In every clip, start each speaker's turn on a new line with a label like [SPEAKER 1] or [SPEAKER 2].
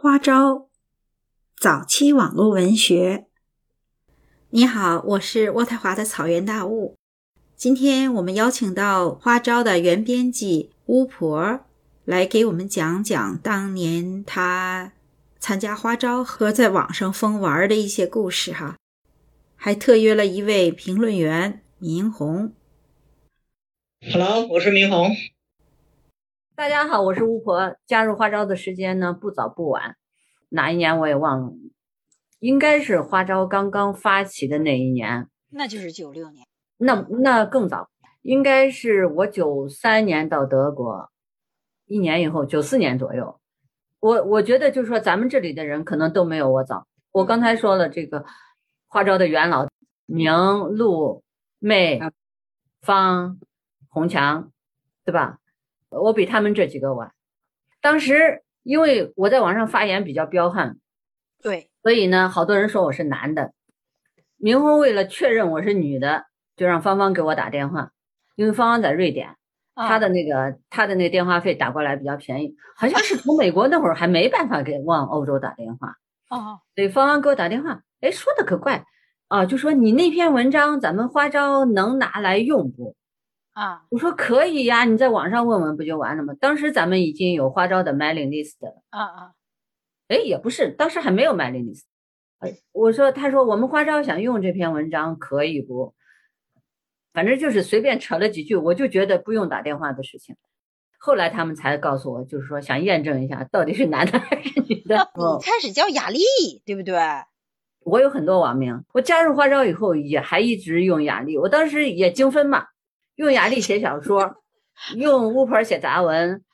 [SPEAKER 1] 花招，早期网络文学。你好，我是渥太华的草原大雾。今天我们邀请到花招的原编辑巫婆来给我们讲讲当年她参加花招和在网上疯玩的一些故事哈。还特约了一位评论员明红。
[SPEAKER 2] Hello，我是明红。
[SPEAKER 3] 大家好，我是巫婆。加入花招的时间呢不早不晚，哪一年我也忘了，应该是花招刚刚发起的那一年，
[SPEAKER 4] 那就是九六年。
[SPEAKER 3] 那那更早，应该是我九三年到德国，一年以后九四年左右。我我觉得就是说，咱们这里的人可能都没有我早。我刚才说了，这个花招的元老明、陆、妹、方、红强，对吧？我比他们这几个晚。当时因为我在网上发言比较彪悍，
[SPEAKER 4] 对，
[SPEAKER 3] 所以呢，好多人说我是男的。明红为了确认我是女的，就让芳芳给我打电话，因为芳芳在瑞典，她的那个她的那个电话费打过来比较便宜，好像是从美国那会儿还没办法给往欧洲打电话。
[SPEAKER 4] 哦，
[SPEAKER 3] 对，芳芳给我打电话，哎，说的可怪啊，就说你那篇文章咱们花招能拿来用不？
[SPEAKER 4] 啊，
[SPEAKER 3] 我说可以呀，你在网上问问不就完了吗？当时咱们已经有花招的 mailing list 了。
[SPEAKER 4] 啊啊，
[SPEAKER 3] 哎，也不是，当时还没有 mailing list。哎，我说，他说我们花招想用这篇文章可以不？反正就是随便扯了几句，我就觉得不用打电话的事情。后来他们才告诉我，就是说想验证一下到底是男的还是女的。
[SPEAKER 4] 你开始叫雅丽，对不对？
[SPEAKER 3] 我有很多网名，我加入花招以后也还一直用雅丽。我当时也精分嘛。用雅丽写小说，用巫婆写杂文。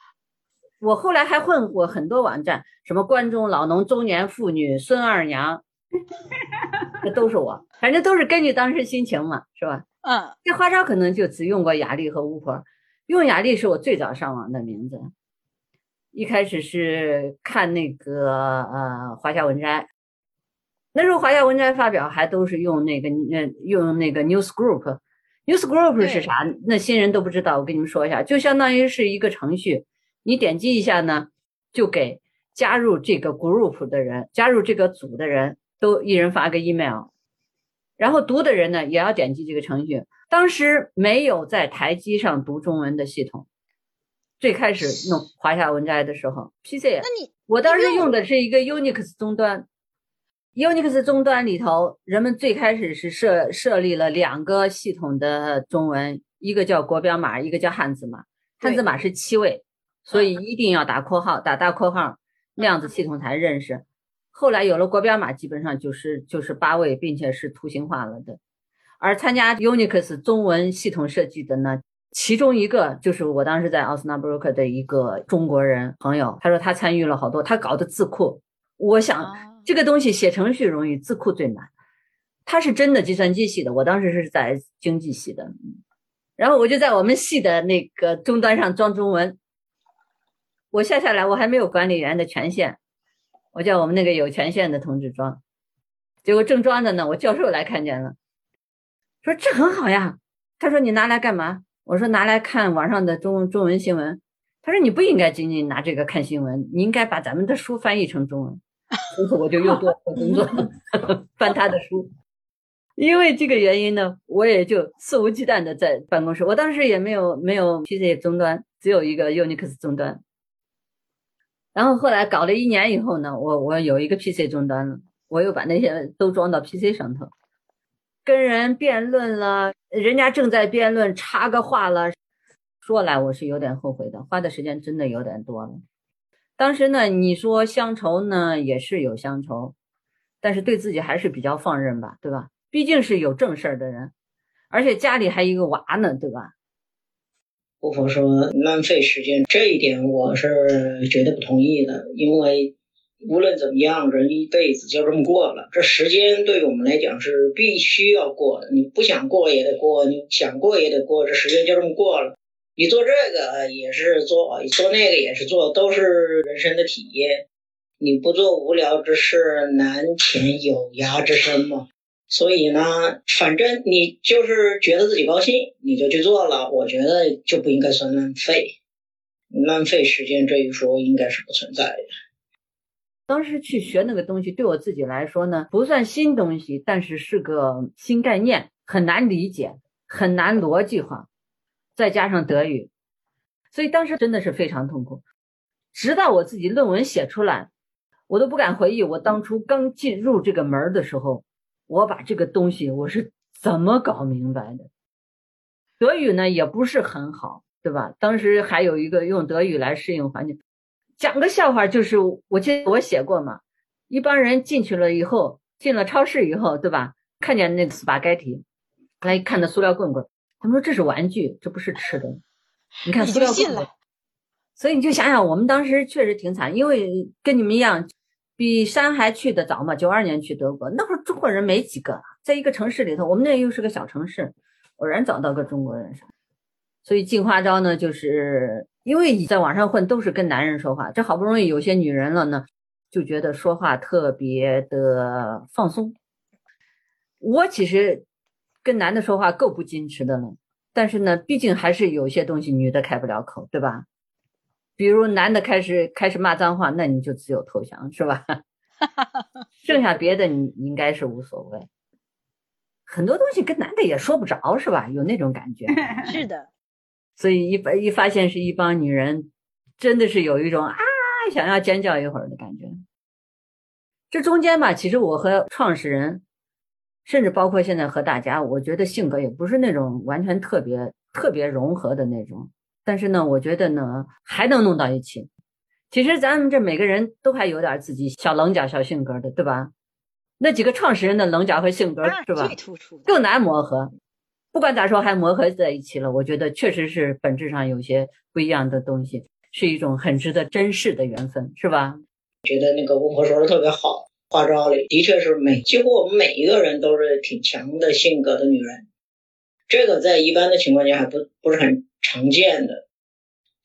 [SPEAKER 3] 我后来还混过很多网站，什么关中老农、中年妇女、孙二娘，这都是我。反正都是根据当时心情嘛，是吧？
[SPEAKER 4] 嗯。
[SPEAKER 3] 这花招可能就只用过雅丽和巫婆。用雅丽是我最早上网的名字，一开始是看那个呃华夏文摘，那时候华夏文摘发表还都是用那个呃用那个 News Group。Newsgroup 是啥？那新人都不知道。我跟你们说一下，就相当于是一个程序，你点击一下呢，就给加入这个 group 的人、加入这个组的人都一人发个 email，然后读的人呢也要点击这个程序。当时没有在台机上读中文的系统，最开始弄华夏文摘的时候，PC，
[SPEAKER 4] 那你
[SPEAKER 3] 我当时用的是一个 Unix 终端。Unix 终端里头，人们最开始是设设立了两个系统的中文，一个叫国标码，一个叫汉字码。汉字码是七位，所以一定要打括号，打大括号，那样子系统才认识。后来有了国标码，基本上就是就是八位，并且是图形化了的。而参加 Unix 中文系统设计的呢，其中一个就是我当时在奥斯纳布鲁克的一个中国人朋友，他说他参与了好多，他搞的字库，我想。这个东西写程序容易，字库最难。他是真的计算机系的，我当时是在经济系的，然后我就在我们系的那个终端上装中文。我下下来，我还没有管理员的权限，我叫我们那个有权限的同志装。结果正装着呢，我教授来看见了，说这很好呀。他说你拿来干嘛？我说拿来看网上的中中文新闻。他说你不应该仅仅拿这个看新闻，你应该把咱们的书翻译成中文。从此我就又多了工作，翻他的书。因为这个原因呢，我也就肆无忌惮的在办公室。我当时也没有没有 PC 终端，只有一个 Unix 终端。然后后来搞了一年以后呢，我我有一个 PC 终端了，我又把那些都装到 PC 上头，跟人辩论了，人家正在辩论，插个话了。说来我是有点后悔的，花的时间真的有点多了。当时呢，你说乡愁呢，也是有乡愁，但是对自己还是比较放任吧，对吧？毕竟是有正事儿的人，而且家里还一个娃呢，对吧？
[SPEAKER 2] 不否说浪费时间这一点，我是绝对不同意的。因为无论怎么样，人一辈子就这么过了，这时间对于我们来讲是必须要过的。你不想过也得过，你想过也得过，这时间就这么过了。你做这个也是做，做那个也是做，都是人生的体验。你不做无聊之事，难遣有涯之身嘛。所以呢，反正你就是觉得自己高兴，你就去做了。我觉得就不应该算浪费，浪费时间这一说应该是不存在的。
[SPEAKER 3] 当时去学那个东西，对我自己来说呢，不算新东西，但是是个新概念，很难理解，很难逻辑化，再加上德语，所以当时真的是非常痛苦。直到我自己论文写出来，我都不敢回忆我当初刚进入这个门的时候，我把这个东西我是怎么搞明白的。德语呢也不是很好，对吧？当时还有一个用德语来适应环境。讲个笑话，就是我记得我写过嘛，一帮人进去了以后，进了超市以后，对吧？看见那个 spaghetti，来看那塑料棍棍，他们说这是玩具，这不是吃的。你看塑料棍棍，所以你就想想，我们当时确实挺惨，因为跟你们一样，比山还去的早嘛，九二年去德国，那会儿中国人没几个，在一个城市里头，我们那又是个小城市，偶然找到个中国人，所以进花招呢，就是。因为你在网上混都是跟男人说话，这好不容易有些女人了呢，就觉得说话特别的放松。我其实跟男的说话够不矜持的了，但是呢，毕竟还是有些东西女的开不了口，对吧？比如男的开始开始骂脏话，那你就只有投降，是吧？剩下别的你应该是无所谓。很多东西跟男的也说不着，是吧？有那种感觉。
[SPEAKER 4] 是的。
[SPEAKER 3] 所以一发一发现是一帮女人，真的是有一种啊想要尖叫一会儿的感觉。这中间吧，其实我和创始人，甚至包括现在和大家，我觉得性格也不是那种完全特别特别融合的那种。但是呢，我觉得呢还能弄到一起。其实咱们这每个人都还有点自己小棱角、小性格的，对吧？那几个创始人的棱角和性格是吧？
[SPEAKER 4] 最突出，
[SPEAKER 3] 更难磨合。不管咋说，还磨合在一起了。我觉得确实是本质上有些不一样的东西，是一种很值得珍视的缘分，是吧？
[SPEAKER 2] 觉得那个巫婆说的特别好，花招里的确是每几乎我们每一个人都是挺强的性格的女人，这个在一般的情况下还不不是很常见的。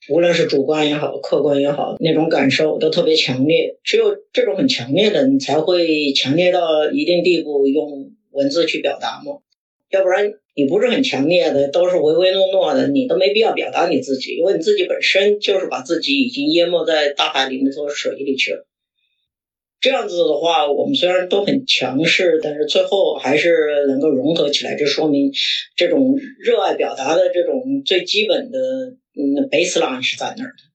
[SPEAKER 2] 无论是主观也好，客观也好，那种感受都特别强烈。只有这种很强烈的，你才会强烈到一定地步，用文字去表达嘛。要不然你不是很强烈的，都是唯唯诺诺的，你都没必要表达你自己，因为你自己本身就是把自己已经淹没在大海里那头水里去了。这样子的话，我们虽然都很强势，但是最后还是能够融合起来，这说明这种热爱表达的这种最基本的嗯 baseline 是在那儿的。